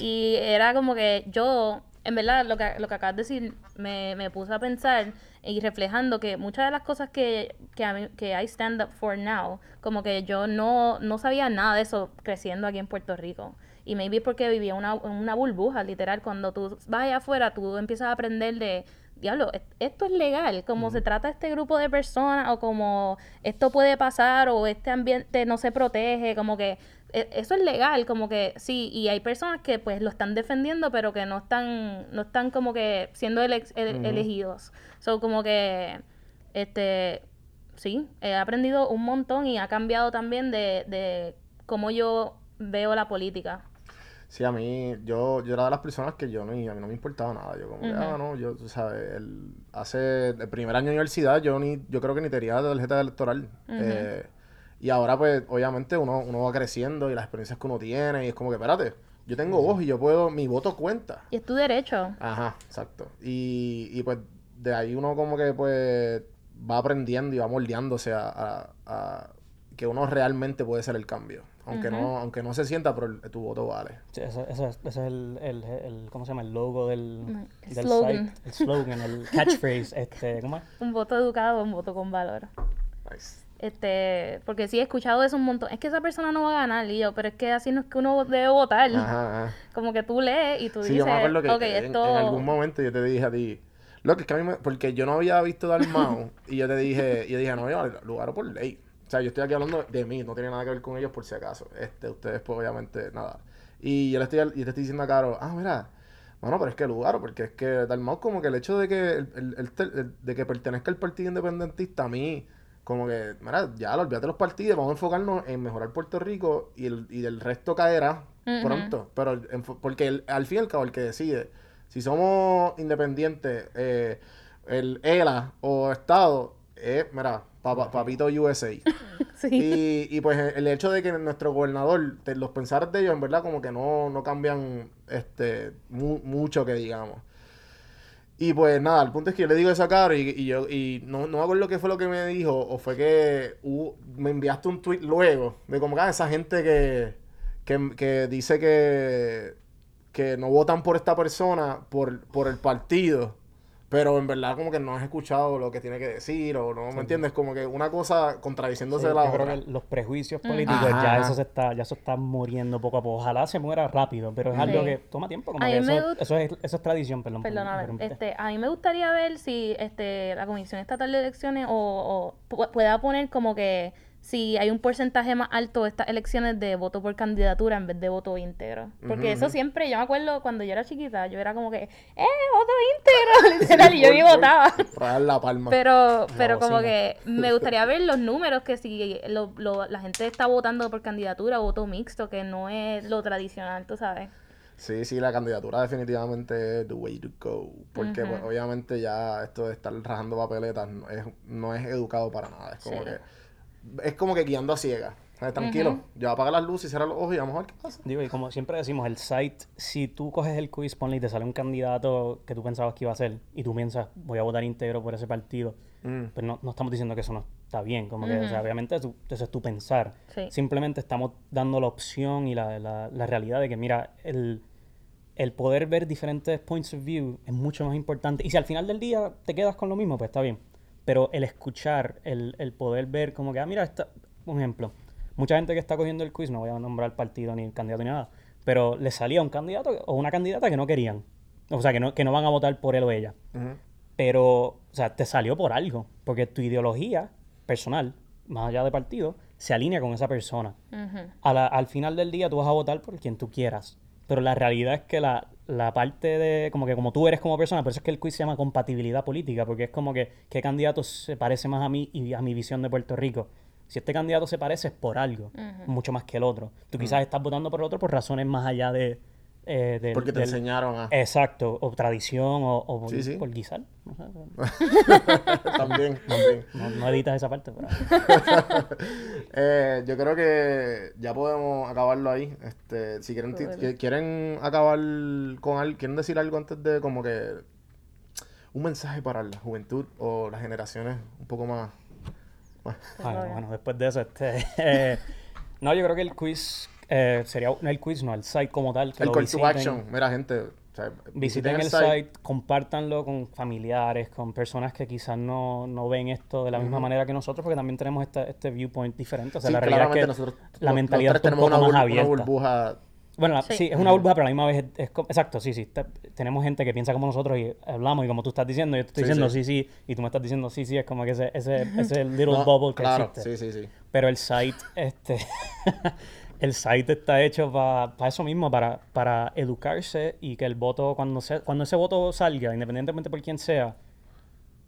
Y era como que yo, en verdad, lo que, lo que acabas de decir, me, me puse a pensar y reflejando que muchas de las cosas que, que, a mí- que I stand up for now, como que yo no, no sabía nada de eso creciendo aquí en Puerto Rico. Y maybe porque vivía una, una burbuja, literal. Cuando tú vas allá afuera, tú empiezas a aprender de, diablo, es- esto es legal, como se trata este grupo de personas, o como esto puede pasar, o este ambiente no se protege, como que e- eso es legal, como que sí, y hay personas que pues lo están defendiendo, pero que no están, no están como que siendo ele- ele- elegidos. So, como que, este, sí, he aprendido un montón y ha cambiado también de, de cómo yo veo la política. Sí, a mí, yo, yo era de las personas que yo no, a mí no me importaba nada. Yo como que, ah, no, yo, tú sabes, el, hace el primer año de universidad yo ni, yo creo que ni tenía tarjeta electoral. Eh, y ahora pues, obviamente, uno, uno va creciendo y las experiencias que uno tiene y es como que, espérate, yo tengo voz y yo puedo, mi voto cuenta. Y es tu derecho. Ajá, exacto. Y, y pues de ahí uno como que pues va aprendiendo y va moldeándose a, a- a que uno realmente puede ser el cambio. Aunque no, aunque no se sienta, pero el- tu voto vale. Sí, ese, ese es, ese es el, el, el- ¿cómo se llama? El logo del, del slogan. site. El slogan, el catchphrase, este, ¿cómo es? Un voto educado, un voto con valor. Nice. Este, porque sí he escuchado eso un montón. Es que esa persona no va a ganar, y yo, pero es que así no es que uno debe votar. Ajá, ajá. Como que tú lees y tú Sí, dices, yo me acuerdo que ok, en, esto... en algún momento yo te dije a ti, lo que es que a mí me, porque yo no había visto Dalmau y yo te dije, y yo dije, no, yo lugar por ley. O sea, yo estoy aquí hablando de mí, no tiene nada que ver con ellos por si acaso. Este, ustedes pues obviamente nada. Y yo le estoy, y te estoy diciendo a Caro, ah, mira, bueno, pero es que lugar, porque es que Dalmau como que el hecho de que el, el- de que pertenezca al partido independentista a mí como que, mira, ya, olvídate de los partidos, vamos a enfocarnos en mejorar Puerto Rico y el, y el resto caerá pronto. Pero porque al fin y al cabo el que decide, si somos independientes, eh, el ELA o Estado, es, mira, papito USA. Sí. Y, y, pues el hecho de que nuestro gobernador, te- los pensares de ellos, en verdad, como que no, no cambian este mu- mucho que digamos. Y pues nada, el punto es que yo le digo eso a Caro y, y yo y no, no me acuerdo qué fue lo que me dijo, o fue que me enviaste un tweet luego de como que ah, esa gente que, que, que dice que, que no votan por esta persona por, por el partido, pero en verdad como que no has escuchado lo que tiene que decir, o no, ¿me entiendes? Como que una cosa contradiciéndose Sí, de la yo creo otra. que los prejuicios políticos Ajá, ya eso se está, ya eso está muriendo poco a poco. Ojalá se muera rápido, pero es algo que toma tiempo. Como A que mí me eso, gust- eso es, eso es tradición, perdón. por este, a mí me gustaría ver si este, la Comisión Estatal de Elecciones o, o pu- pueda poner como que si hay un porcentaje más alto de estas elecciones de voto por candidatura en vez de voto íntegro. Porque eso siempre, yo me acuerdo cuando yo era chiquita, yo era como que, ¡eh, voto íntegro! Literal, y yo ni votaba. la palma. Pero, pero como que me gustaría ver los números, que si lo- lo- la gente está votando por candidatura o voto mixto, que no es lo tradicional, tú sabes. Sí, sí, la candidatura definitivamente es the way to go. Porque pues, obviamente ya esto de estar rajando papeletas no es, no es educado para nada. Es como Sí. que es como que guiando a ciegas. O sea, Tranquilo, ya apaga las luces y cierra los ojos y vamos a ver qué pasa. Digo, y como siempre decimos, el site, si tú coges el quiz, ponle y te sale un candidato que tú pensabas que iba a ser, y tú piensas, voy a votar íntegro por ese partido, Mm. pues no, no estamos diciendo que eso no está bien, como que, o sea, obviamente tú- eso es tu pensar. Sí. Simplemente estamos dando la opción y la, la- la realidad de que, mira, el, el poder ver diferentes points of view es mucho más importante. Y si al final del día te quedas con lo mismo, pues está bien. Pero el escuchar, el, el poder ver como que, ah, mira, esta, un ejemplo. Mucha gente que está cogiendo el quiz, no voy a nombrar partido ni candidato ni nada, pero le salía un candidato o una candidata que no querían. O sea, que no, que no van a votar por él o ella. Pero, o sea, te salió por algo. Porque tu ideología personal, más allá de partido, se alinea con esa persona. A la- al final del día tú vas a votar por quien tú quieras. Pero la realidad es que la, la parte de, como que como tú eres como persona, por eso es que el quiz se llama compatibilidad política, porque es como que qué candidato se parece más a mí y a mi visión de Puerto Rico. Si este candidato se parece es por algo, mucho más que el otro. Tú quizás estás votando por el otro por razones más allá de... eh, del- Porque te del- enseñaron a... Exacto, o tradición, o, o por, Sí, sí. por guisar. No, sé, también, también. no- no editas esa parte, pero... Eh, yo creo que ya podemos acabarlo ahí. Este, si quieren, ti- Cool. que- quieren acabar con algo, quieren decir algo antes de como que un mensaje para la juventud o las generaciones un poco más. más- Ay, bueno, después de eso, este... eh, no, yo creo que el quiz eh, sería... No el quiz, no, el site como tal. Que el lo call to visiten. action. Mira, gente, o sea, Visiten el site, compártanlo con familiares, con personas que quizás no, no ven esto de la misma manera que nosotros, porque también tenemos esta- este viewpoint diferente. O sea, Sí, la realidad es que nosotros la los- mentalidad los tres está un tenemos poco una, más burbuja. Bueno, la- Sí. sí. es una burbuja, pero a la misma vez es, exacto, sí, sí. te- tenemos gente que piensa como nosotros y hablamos y como tú estás diciendo, yo te estoy Sí, diciendo sí. sí. sí, y tú me estás diciendo sí, sí, es como que ese, ese, ese little No, bubble que claro, existe. sí, sí, sí. Pero el site, este, el site está hecho para eso mismo, para, para educarse y que el voto, cuando, se, cuando ese voto salga, independientemente por quién sea,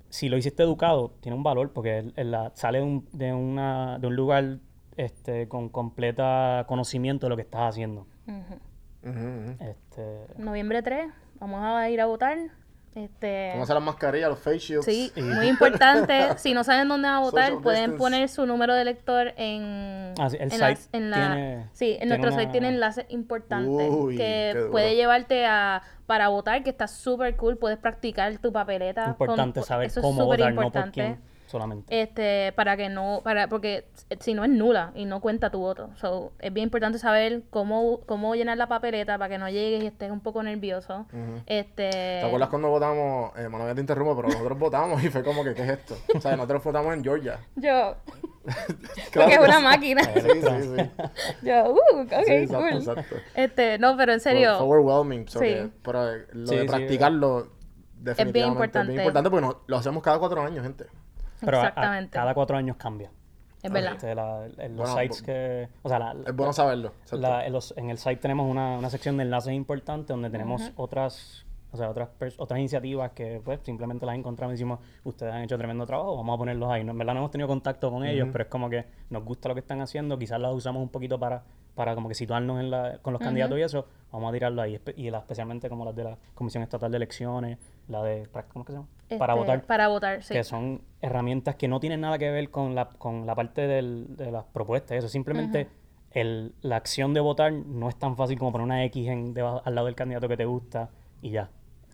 si lo hiciste educado, tiene un valor porque el- el- la- sale de un, de, una, de un lugar este, con completa conocimiento de lo que estás haciendo. Este, Noviembre 3, vamos a ir a votar. Este, las mascarillas, los face shields. Sí, muy importante. Si no saben dónde van a votar, Social pueden distance. poner su número de elector en, Ah, sí, el en, site en la, tiene- sí, en tiene nuestro una- site tiene enlaces importantes Uy, que puede llevarte a para votar, que está súper cool. Puedes practicar tu papeleta. con- importante saber eso es cómo votar, no por importante. quién solamente. Este, para que no, para, porque si no es nula y no cuenta tu voto. So, es bien importante saber cómo, cómo llenar la papeleta para que no llegues y estés un poco nervioso. Este. ¿Te acuerdas cuando votamos? Eh, Manuel, te interrumpo, pero nosotros votamos y fue como que, ¿qué es esto? O sea, nosotros votamos en Georgia. Yo. Claro Porque es una máquina. Sí, sí, sí. Yo, uh, ok, Sí, exacto, cool. exacto. Este, no, pero en serio. fue overwhelming. so Sí. que- pero lo Sí, de sí, practicarlo, definitivamente es importante. bien importante porque no- lo hacemos cada cuatro años, gente. Pero a- a- Exactamente. cada cuatro años cambia. Es verdad. Este, la- en los Bueno, sites bu- que... O sea, la, Es bueno saberlo. la- en, los- en el site tenemos una, una sección de enlaces importantes donde tenemos otras... O sea, otras, otras iniciativas que pues simplemente las encontramos y decimos, ustedes han hecho tremendo trabajo, vamos a ponerlos ahí. No, en verdad no hemos tenido contacto con ellos, pero es como que nos gusta lo que están haciendo, quizás las usamos un poquito para, para como que situarnos en la, con los candidatos y eso, vamos a tirarlo ahí. Y la- especialmente como las de la Comisión Estatal de Elecciones, la de, ¿cómo es que se llama? Para Este, votar. Para votar, sí. que son herramientas que no tienen nada que ver con la, con la parte del- de las propuestas. Eso simplemente el, la acción de votar no es tan fácil como poner una X en, al lado del candidato que te gusta y ya.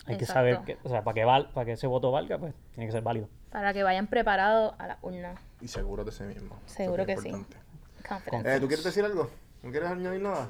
Hay que saber, que, o sea, para que, val, para que ese voto valga, pues tiene que ser válido. Para que vayan preparados a la urna. Y seguro de sí mismo. Seguro que sí. Eh, ¿Tú quieres decir algo? ¿No quieres añadir nada?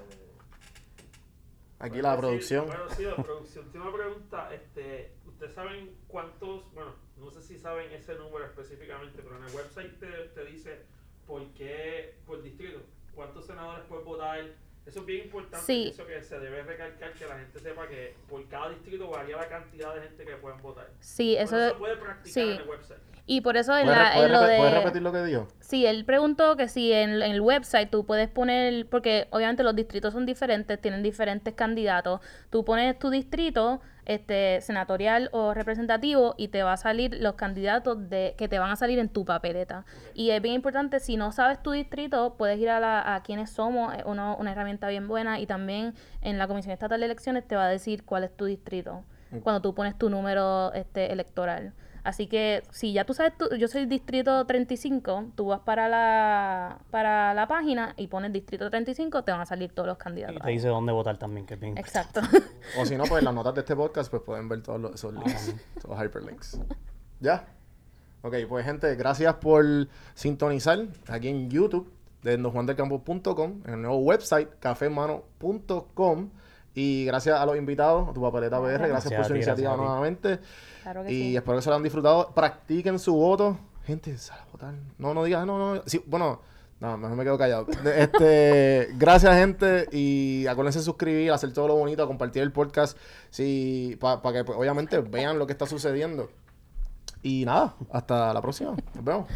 Aquí la producción. Bueno, sí, la producción. Tiene una pregunta. Este, ¿Ustedes saben cuántos, bueno, no sé si saben ese número específicamente, pero en el website te, te dice por qué, por distrito, cuántos senadores pueden votar. Eso es bien importante. Sí. Eso que se debe recalcar, que la gente sepa que por cada distrito varía la cantidad de gente que pueden votar. Sí, eso se puede practicar sí. en el website. Y por eso en, ¿Puedes, la, en lo de... puedes repetir lo que dijo? Sí, él preguntó que si en, en el website tú puedes poner, porque obviamente los distritos son diferentes, tienen diferentes candidatos. Tú pones tu distrito, este, senatorial o representativo, y te va a salir los candidatos de que te van a salir en tu papeleta. Y es bien importante, si no sabes tu distrito, puedes ir a, la, a quienes somos, es uno- una herramienta bien buena, y también en la Comisión Estatal de Elecciones te va a decir cuál es tu distrito cuando tú pones tu número este, electoral. Así que si ya tú sabes, tu- yo soy distrito 35, tú vas para la, para la página y pones distrito 35, te van a salir todos los Y candidatos. te dice dónde votar también, que es bien Exacto. O si no, pues en las notas de este podcast pues pueden ver todos los, esos links, todos los hyperlinks. ¿Ya? Ok, pues gente, gracias por sintonizar aquí en YouTube de donjuandelcampo.com, en el nuevo website cafemano.com y gracias a los invitados, a tu papeleta PR, gracias, Gracias por su ti, iniciativa nuevamente Claro que y sí. espero que se lo hayan disfrutado. Practiquen su voto. Gente, sal a votar. No, no digas, no, no. Sí, bueno, no, mejor me quedo callado. Este, gracias, gente. Y acuérdense de suscribir, hacer todo lo bonito, compartir el podcast. Sí, para que pues, obviamente vean lo que está sucediendo. Y nada, hasta la próxima. Nos vemos.